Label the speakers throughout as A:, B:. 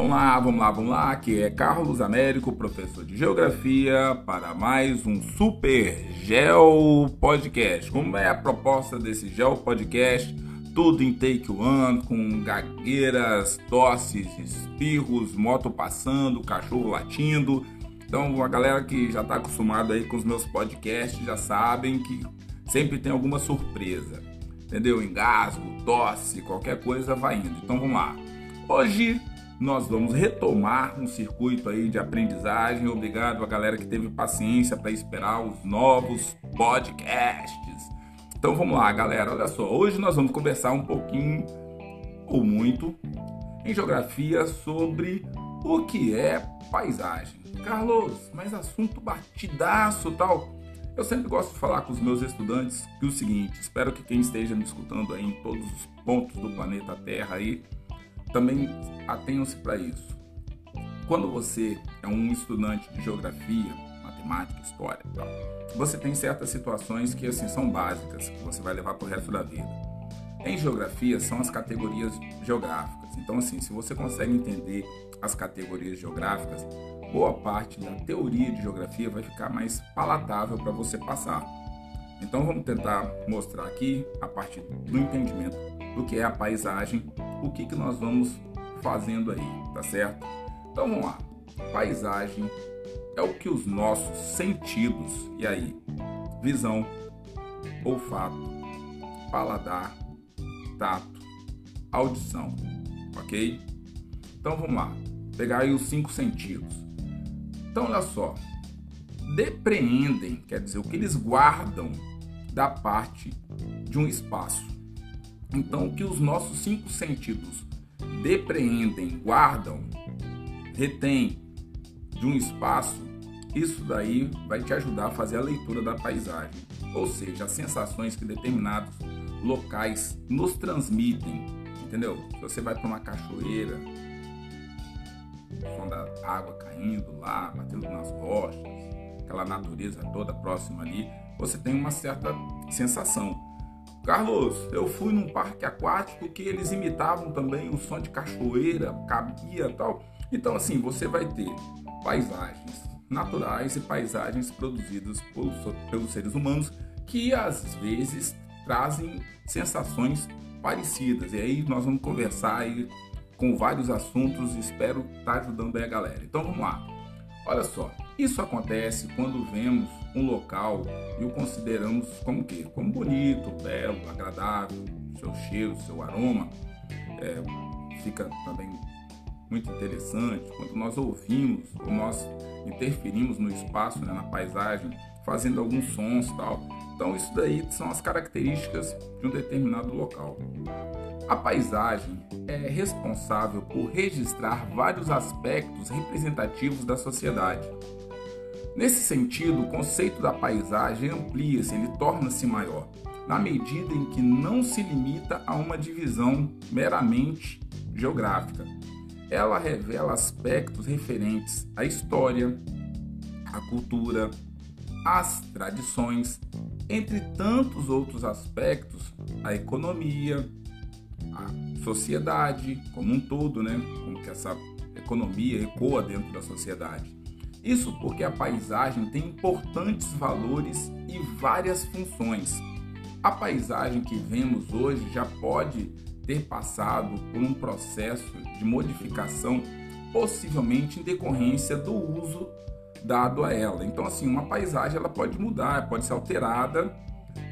A: Vamos lá, vamos lá, vamos lá. Aqui é Carlos Américo, professor de Geografia, para mais um Super Geo Podcast. Como é a proposta desse Geo Podcast? Tudo em take one, com gagueiras, tosses, espirros, moto passando, cachorro latindo. Então, a galera que já está acostumada aí com os meus podcasts já sabem que sempre tem alguma surpresa. Entendeu? Engasgo, tosse, qualquer coisa vai indo. Então, vamos lá. Hoje nós vamos retomar um circuito aí de aprendizagem. Obrigado a galera que teve paciência para esperar os novos podcasts. Então vamos lá, galera. Olha só, hoje nós vamos conversar um pouquinho ou muito em geografia sobre o que é paisagem. Carlos, mas assunto batidaço tal. Eu sempre gosto de falar com os meus estudantes que o seguinte, espero que quem esteja me escutando aí em todos os pontos do planeta Terra aí também atenham-se para isso. Quando você é um estudante de geografia, matemática, história, tal, você tem certas situações que assim são básicas que você vai levar para o resto da vida. Em geografia são as categorias geográficas. Então assim, se você consegue entender as categorias geográficas, boa parte da teoria de geografia vai ficar mais palatável para você passar. Então vamos tentar mostrar aqui a partir do entendimento do que é a paisagem, o que, que nós vamos fazendo aí, tá certo? Então vamos lá. Paisagem é o que os nossos sentidos, e aí, visão, olfato, paladar, tato, audição, ok? Então vamos lá, pegar aí os cinco sentidos. Então olha só, depreendem, quer dizer, o que eles guardam da parte de um espaço. Então, o que os nossos cinco sentidos depreendem, guardam, retêm de um espaço, isso daí vai te ajudar a fazer a leitura da paisagem. Ou seja, as sensações que determinados locais nos transmitem, entendeu? Se você vai para uma cachoeira, o som da água caindo lá, batendo nas rochas, aquela natureza toda próxima ali, você tem uma certa sensação. Carlos, eu fui num parque aquático que eles imitavam também o som de cachoeira, cabia tal. Então, assim, você vai ter paisagens naturais e paisagens produzidas pelos, pelos seres humanos que às vezes trazem sensações parecidas. E aí nós vamos conversar aí com vários assuntos e espero estar tá ajudando aí a galera. Então vamos lá. Olha só, isso acontece quando vemos um local e o consideramos como que? Como bonito, belo, agradável, seu cheiro, seu aroma. É, fica também muito interessante quando nós ouvimos ou nós interferimos no espaço, né, na paisagem, fazendo alguns sons tal. Então isso daí são as características de um determinado local. A paisagem é responsável por registrar vários aspectos representativos da sociedade Nesse sentido, o conceito da paisagem amplia-se, ele torna-se maior, na medida em que não se limita a uma divisão meramente geográfica. Ela revela aspectos referentes à história, à cultura, às tradições, entre tantos outros aspectos, à economia, à sociedade como um todo, né? Como que essa economia ecoa dentro da sociedade. Isso porque a paisagem tem importantes valores e várias funções. A paisagem que vemos hoje já pode ter passado por um processo de modificação, possivelmente em decorrência do uso dado a ela. Então, assim, uma paisagem ela pode mudar, pode ser alterada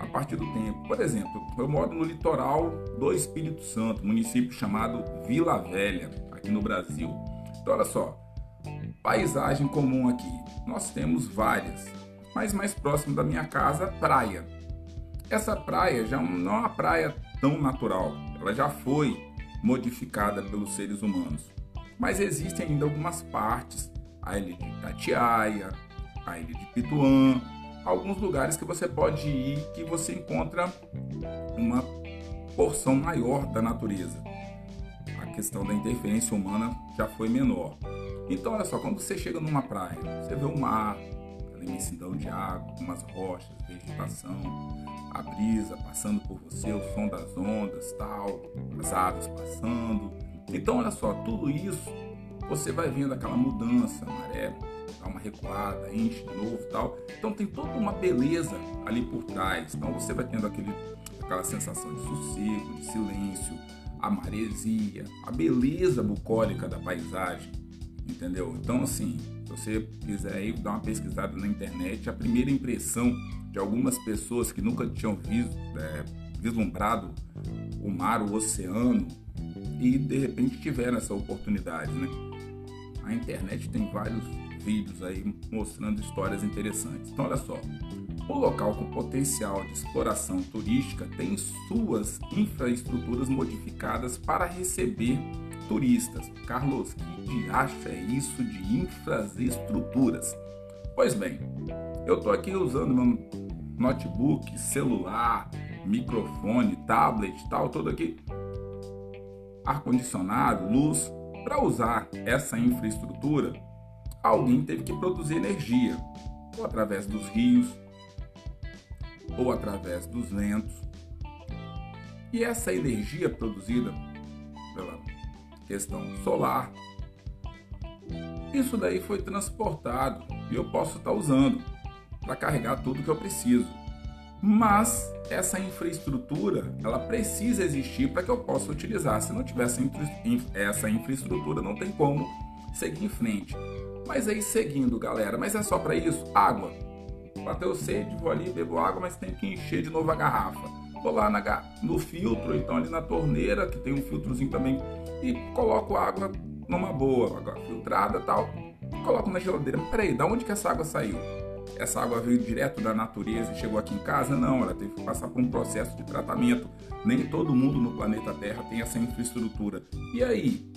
A: a partir do tempo. Por exemplo, eu moro no litoral do Espírito Santo, município chamado Vila Velha, aqui no Brasil. Então, olha só, Paisagem comum aqui, nós temos várias, mas mais próximo da minha casa, praia. Essa praia já não é uma praia tão natural, ela já foi modificada pelos seres humanos. Mas existem ainda algumas partes, a ilha de Itatiaia, a ilha de Pituã, alguns lugares que você pode ir que você encontra uma porção maior da natureza. A questão da interferência humana já foi menor. Então, olha só, quando você chega numa praia, você vê o mar, aquela imensidão de água, umas rochas, vegetação, a brisa passando por você, o som das ondas, tal, as aves passando. Então, olha só, tudo isso você vai vendo aquela mudança, maré dá uma recuada, enche de novo tal. Então tem toda uma beleza ali por trás. Então você vai tendo aquele, aquela sensação de sossego, de silêncio, a maresia, a beleza bucólica da paisagem, entendeu? Então assim, se você quiser aí dar uma pesquisada na internet, a primeira impressão de algumas pessoas que nunca tinham visto, é, vislumbrado o mar, o oceano e de repente tiveram essa oportunidade, né? A internet tem vários vídeos aí mostrando histórias interessantes. Então, olha só, o local com potencial de exploração turística tem suas infraestruturas modificadas para receber turistas. Carlos, que diacho é isso de infraestruturas? Pois bem, eu estou aqui usando meu notebook, celular, microfone, tablet, tal, todo aqui, ar-condicionado, luz. Para usar essa infraestrutura, alguém teve que produzir energia, ou através dos rios, ou através dos ventos. E essa energia produzida pela questão solar, isso daí foi transportado e eu posso estar usando para carregar tudo que eu preciso. Mas essa infraestrutura, ela precisa existir para que eu possa utilizar. Se não tiver essa infraestrutura, não tem como seguir em frente. Mas aí seguindo, galera, mas é só para isso? Água. Bateu sede, vou ali, bebo água, mas tem que encher de novo a garrafa. Vou lá na, no filtro, então ali na torneira, que tem um filtrozinho também, e coloco água numa boa, água filtrada tal. Coloco na geladeira. Mas peraí, da onde que essa água saiu? Essa água veio direto da natureza e chegou aqui em casa? Não, ela teve que passar por um processo de tratamento. Nem todo mundo no planeta Terra tem essa infraestrutura. E aí?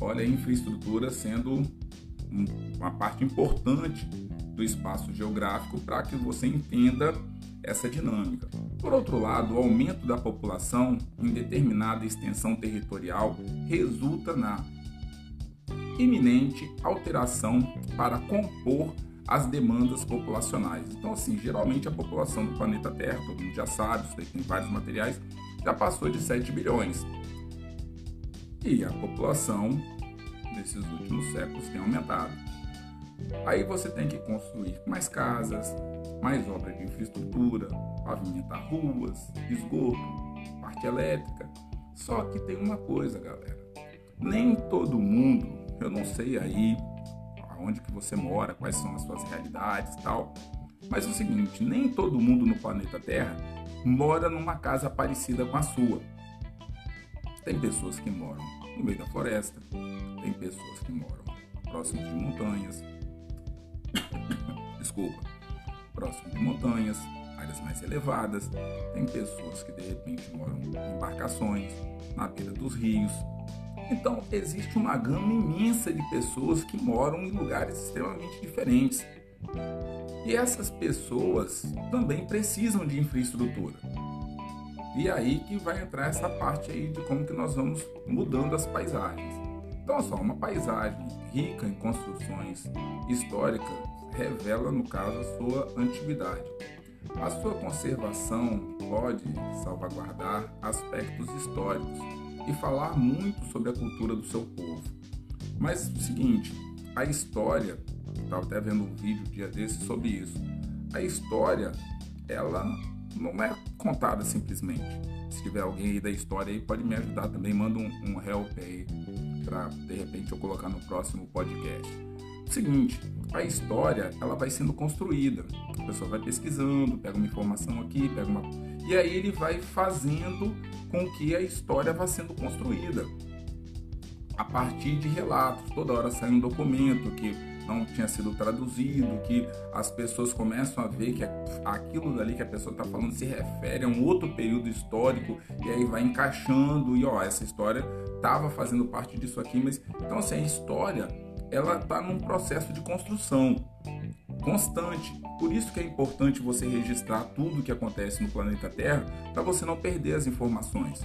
A: Olha a infraestrutura sendo uma parte importante do espaço geográfico para que você entenda essa dinâmica. Por outro lado, o aumento da população em determinada extensão territorial resulta na iminente alteração para compor as demandas populacionais. Então, assim, geralmente a população do planeta Terra, todo mundo já sabe, isso tem vários materiais, já passou de 7 bilhões. E a população nesses últimos séculos tem aumentado. Aí você tem que construir mais casas, mais obras de infraestrutura, pavimentar ruas, esgoto, parte elétrica. Só que tem uma coisa, galera. Nem todo mundo, eu não sei aí onde que você mora, quais são as suas realidades e tal. Mas é o seguinte, nem todo mundo no planeta Terra mora numa casa parecida com a sua. Tem pessoas que moram no meio da floresta, tem pessoas que moram próximo de montanhas, desculpa, próximo de montanhas, áreas mais elevadas, tem pessoas que de repente moram em embarcações, na beira dos rios. Então existe uma gama imensa de pessoas que moram em lugares extremamente diferentes. E essas pessoas também precisam de infraestrutura. E aí que vai entrar essa parte aí de como que nós vamos mudando as paisagens. Então, só uma paisagem rica em construções históricas revela, no caso, a sua antiguidade. A sua conservação pode salvaguardar aspectos históricos e falar muito sobre a cultura do seu povo. Mas o seguinte, a história, estava até vendo um vídeo dia desse sobre isso. A história, ela não é contada simplesmente. Se tiver alguém aí da história aí, pode me ajudar também, manda um, um help aí para de repente eu colocar no próximo podcast. Seguinte, a história ela vai sendo construída. A pessoa vai pesquisando, pega uma informação aqui, pega uma e aí ele vai fazendo com que a história vá sendo construída a partir de relatos. Toda hora sai um documento que não tinha sido traduzido, que as pessoas começam a ver que aquilo dali que a pessoa está falando se refere a um outro período histórico e aí vai encaixando e ó, essa história estava fazendo parte disso aqui, mas então assim, a história ela está num processo de construção constante. Por isso que é importante você registrar tudo o que acontece no planeta Terra para você não perder as informações.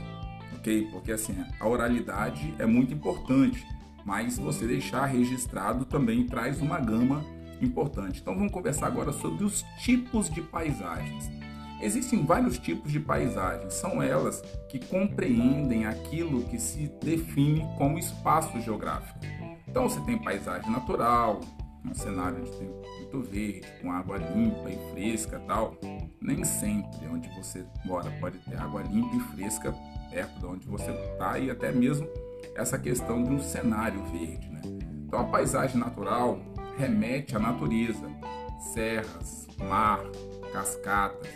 A: OK? Porque assim, a oralidade é muito importante mas você deixar registrado também traz uma gama importante. Então vamos conversar agora sobre os tipos de paisagens. Existem vários tipos de paisagens, são elas que compreendem aquilo que se define como espaço geográfico. Então você tem paisagem natural, um cenário de tempo muito verde, com água limpa e fresca tal. Nem sempre onde você mora pode ter água limpa e fresca perto de onde você está e até mesmo essa questão de um cenário verde. Né? Então a paisagem natural remete à natureza, serras, mar, cascatas.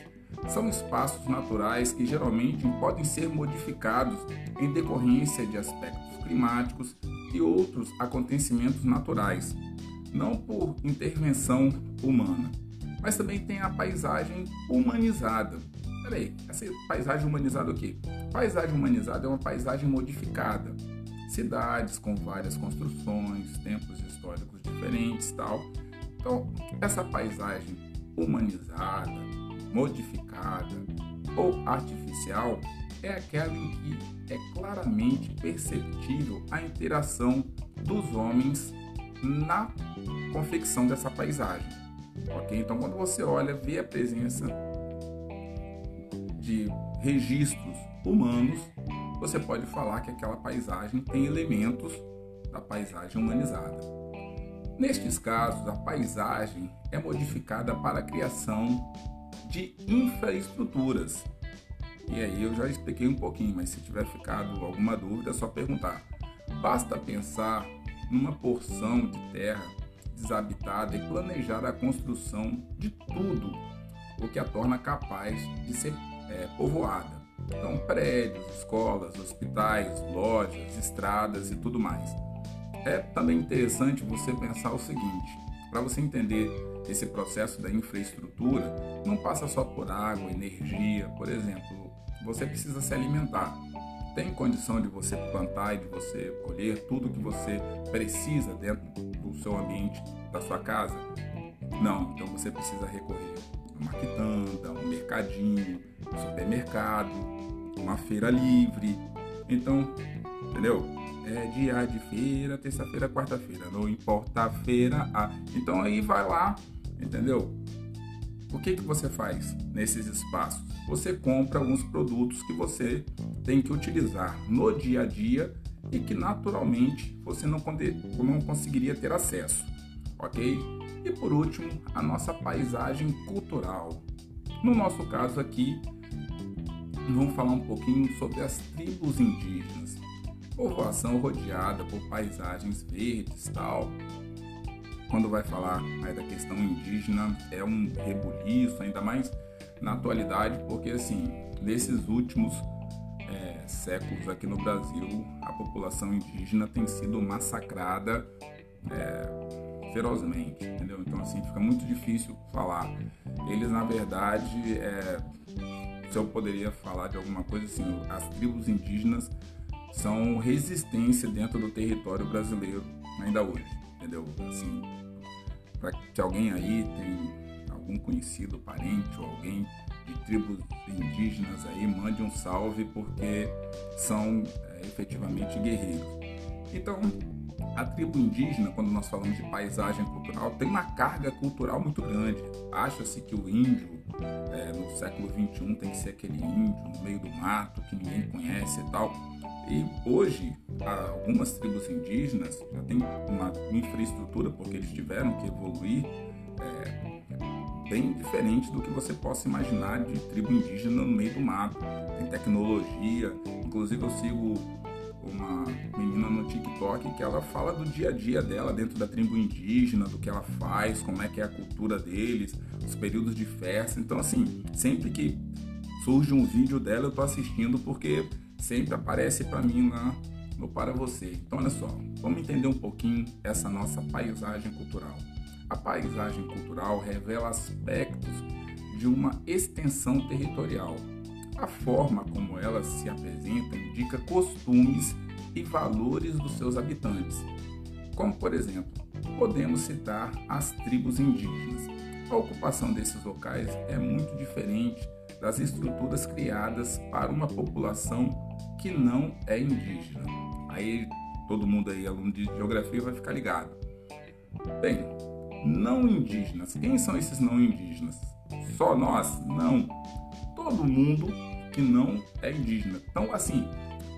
A: São espaços naturais que geralmente podem ser modificados em decorrência de aspectos climáticos e outros acontecimentos naturais, não por intervenção humana. Mas também tem a paisagem humanizada. Peraí, essa paisagem humanizada o quê? Paisagem humanizada é uma paisagem modificada. Cidades com várias construções, tempos históricos diferentes tal. Então, essa paisagem humanizada, modificada ou artificial é aquela em que é claramente perceptível a interação dos homens na confecção dessa paisagem. Ok? Então, quando você olha, vê a presença de registros humanos, você pode falar que aquela paisagem tem elementos da paisagem humanizada. Nestes casos, a paisagem é modificada para a criação de infraestruturas. E aí eu já expliquei um pouquinho, mas se tiver ficado alguma dúvida é só perguntar. Basta pensar numa porção de terra desabitada e planejar a construção de tudo o que a torna capaz de ser é, povoada. Então, prédios, escolas, hospitais, lojas, estradas e tudo mais. É também interessante você pensar o seguinte: para você entender esse processo da infraestrutura, não passa só por água, energia, por exemplo, você precisa se alimentar. Tem condição de você plantar e de você colher tudo que você precisa dentro do seu ambiente, da sua casa? Não, então você precisa recorrer uma quitanda, um mercadinho, um supermercado, uma feira livre. Então, entendeu? É dia de feira, terça-feira, quarta-feira, não importa a feira. A... Então aí vai lá, entendeu? O que, que você faz nesses espaços? Você compra alguns produtos que você tem que utilizar no dia a dia e que naturalmente você não, não conseguiria ter acesso, ok? E por último, a nossa paisagem cultural. No nosso caso aqui, vamos falar um pouquinho sobre as tribos indígenas. Povoação rodeada por paisagens verdes tal. Quando vai falar aí da questão indígena, é um rebuliço, ainda mais na atualidade, porque assim, nesses últimos é, séculos aqui no Brasil, a população indígena tem sido massacrada é, ferozmente, entendeu? Então assim, fica muito difícil falar. Eles, na verdade, é, se eu poderia falar de alguma coisa assim, as tribos indígenas são resistência dentro do território brasileiro ainda hoje, entendeu? Assim, para se alguém aí tem algum conhecido, parente ou alguém de tribos indígenas aí, mande um salve porque são é, efetivamente guerreiros. Então, a tribo indígena, quando nós falamos de paisagem cultural, tem uma carga cultural muito grande. Acha-se que o índio é, no século XXI tem que ser aquele índio no meio do mato que ninguém conhece e tal. E hoje, algumas tribos indígenas já têm uma infraestrutura, porque eles tiveram que evoluir é, bem diferente do que você possa imaginar de tribo indígena no meio do mato. Tem tecnologia, inclusive eu sigo menina no TikTok que ela fala do dia a dia dela dentro da tribo indígena, do que ela faz, como é que é a cultura deles, os períodos de festa. Então assim, sempre que surge um vídeo dela eu tô assistindo porque sempre aparece para mim lá no Para Você. Então, olha só, vamos entender um pouquinho essa nossa paisagem cultural. A paisagem cultural revela aspectos de uma extensão territorial. A forma como ela se apresenta indica costumes e valores dos seus habitantes. Como, por exemplo, podemos citar as tribos indígenas. A ocupação desses locais é muito diferente das estruturas criadas para uma população que não é indígena. Aí todo mundo aí, aluno de geografia, vai ficar ligado. Bem, não indígenas. Quem são esses não indígenas? Só nós? Não. Todo mundo que não é indígena. Então, assim,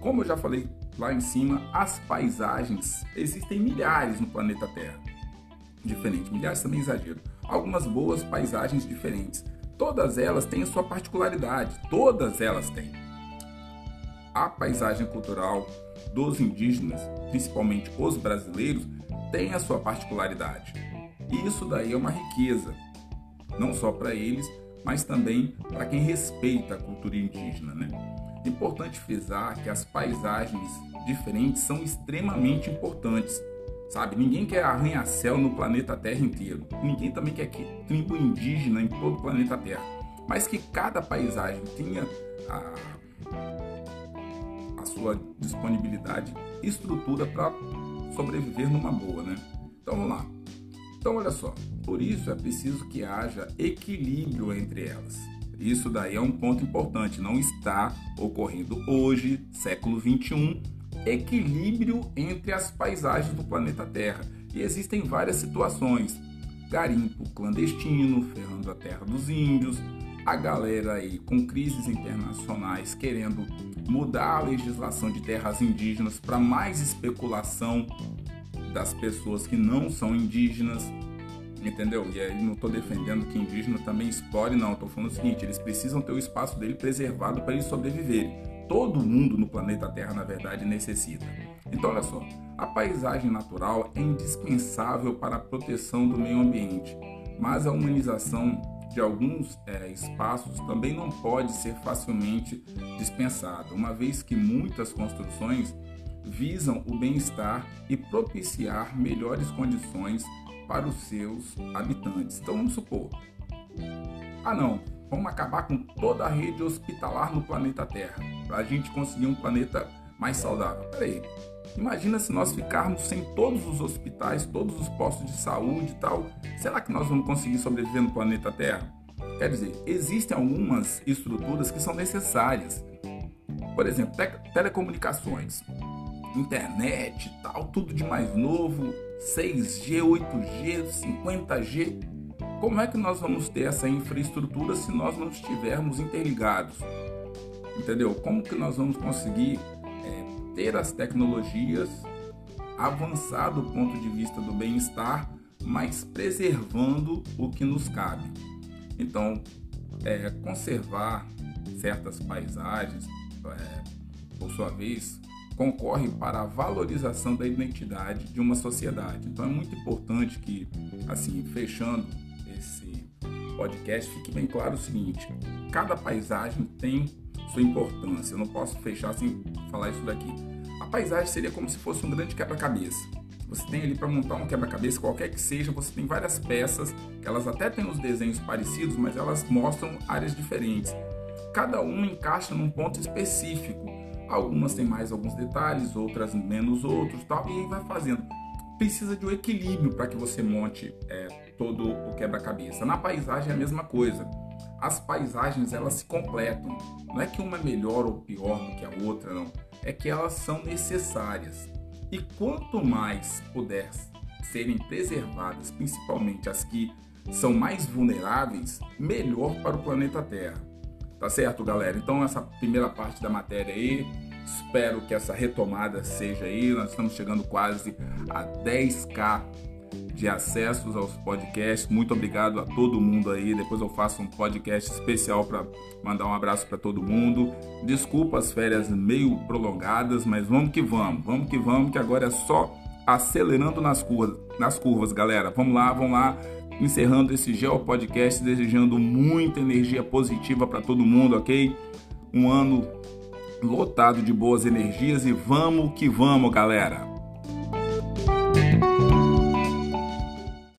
A: como eu já falei lá em cima, as paisagens existem milhares no planeta Terra. Diferente, milhares também exagero. Algumas boas paisagens diferentes. Todas elas têm a sua particularidade, todas elas têm. A paisagem cultural dos indígenas, principalmente os brasileiros, tem a sua particularidade. E isso daí é uma riqueza, não só para eles, mas também para quem respeita a cultura indígena. Né? Importante frisar que as paisagens diferentes são extremamente importantes. Sabe, ninguém quer arranha-céu no planeta Terra inteiro. Ninguém também quer que tribo indígena em todo o planeta Terra. Mas que cada paisagem tenha a, a sua disponibilidade e estrutura para sobreviver numa boa, né? Então vamos lá. Então olha só, por isso é preciso que haja equilíbrio entre elas. Isso daí é um ponto importante, não está ocorrendo hoje, século 21, equilíbrio entre as paisagens do planeta Terra. E existem várias situações: garimpo clandestino, ferrando a terra dos índios, a galera aí com crises internacionais querendo mudar a legislação de terras indígenas para mais especulação das pessoas que não são indígenas, entendeu? E aí não estou defendendo que indígena também explore, não. Estou falando o seguinte: eles precisam ter o espaço dele preservado para eles sobreviverem todo mundo no planeta Terra, na verdade, necessita. Então, olha só, a paisagem natural é indispensável para a proteção do meio ambiente, mas a humanização de alguns é, espaços também não pode ser facilmente dispensada, uma vez que muitas construções visam o bem-estar e propiciar melhores condições para os seus habitantes. Então vamos supor, ah não, vamos acabar com toda a rede hospitalar no planeta Terra para a gente conseguir um planeta mais saudável. Peraí, imagina se nós ficarmos sem todos os hospitais, todos os postos de saúde e tal. Será que nós vamos conseguir sobreviver no planeta Terra? Quer dizer, existem algumas estruturas que são necessárias. Por exemplo, te telecomunicações, internet tal, tudo de mais novo, 6G, 8G, 50G. Como é que nós vamos ter essa infraestrutura se nós não estivermos interligados? Entendeu? Como que nós vamos conseguir é, ter as tecnologias avançar do ponto de vista do bem-estar, mas preservando o que nos cabe? Então, é, conservar certas paisagens, é, por sua vez, concorre para a valorização da identidade de uma sociedade. Então, é muito importante que, assim, fechando esse podcast, fique bem claro o seguinte: cada paisagem tem sua importância. Eu não posso fechar sem falar isso daqui. A paisagem seria como se fosse um grande quebra-cabeça. Você tem ali para montar um quebra-cabeça, qualquer que seja, você tem várias peças, elas até têm os desenhos parecidos, mas elas mostram áreas diferentes. Cada uma encaixa num ponto específico. Algumas têm mais alguns detalhes, outras menos outros, tal, e aí vai fazendo. Precisa de um equilíbrio para que você monte é, todo o quebra-cabeça. Na paisagem é a mesma coisa as paisagens elas se completam. Não é que uma é melhor ou pior do que a outra, não. É que elas são necessárias. E quanto mais puder serem preservadas, principalmente as que são mais vulneráveis, melhor para o planeta Terra. Tá certo, galera? Então essa primeira parte da matéria aí, espero que essa retomada seja aí. Nós estamos chegando quase a 10k de acessos aos podcasts. Muito obrigado a todo mundo aí. Depois eu faço um podcast especial para mandar um abraço para todo mundo. Desculpa as férias meio prolongadas, mas vamos que vamos. Vamos que vamos, que agora é só acelerando nas curvas, nas curvas, galera. Vamos lá, vamos lá. Encerrando esse Geo Podcast, desejando muita energia positiva para todo mundo, ok? Um ano lotado de boas energias e vamos que vamos, galera.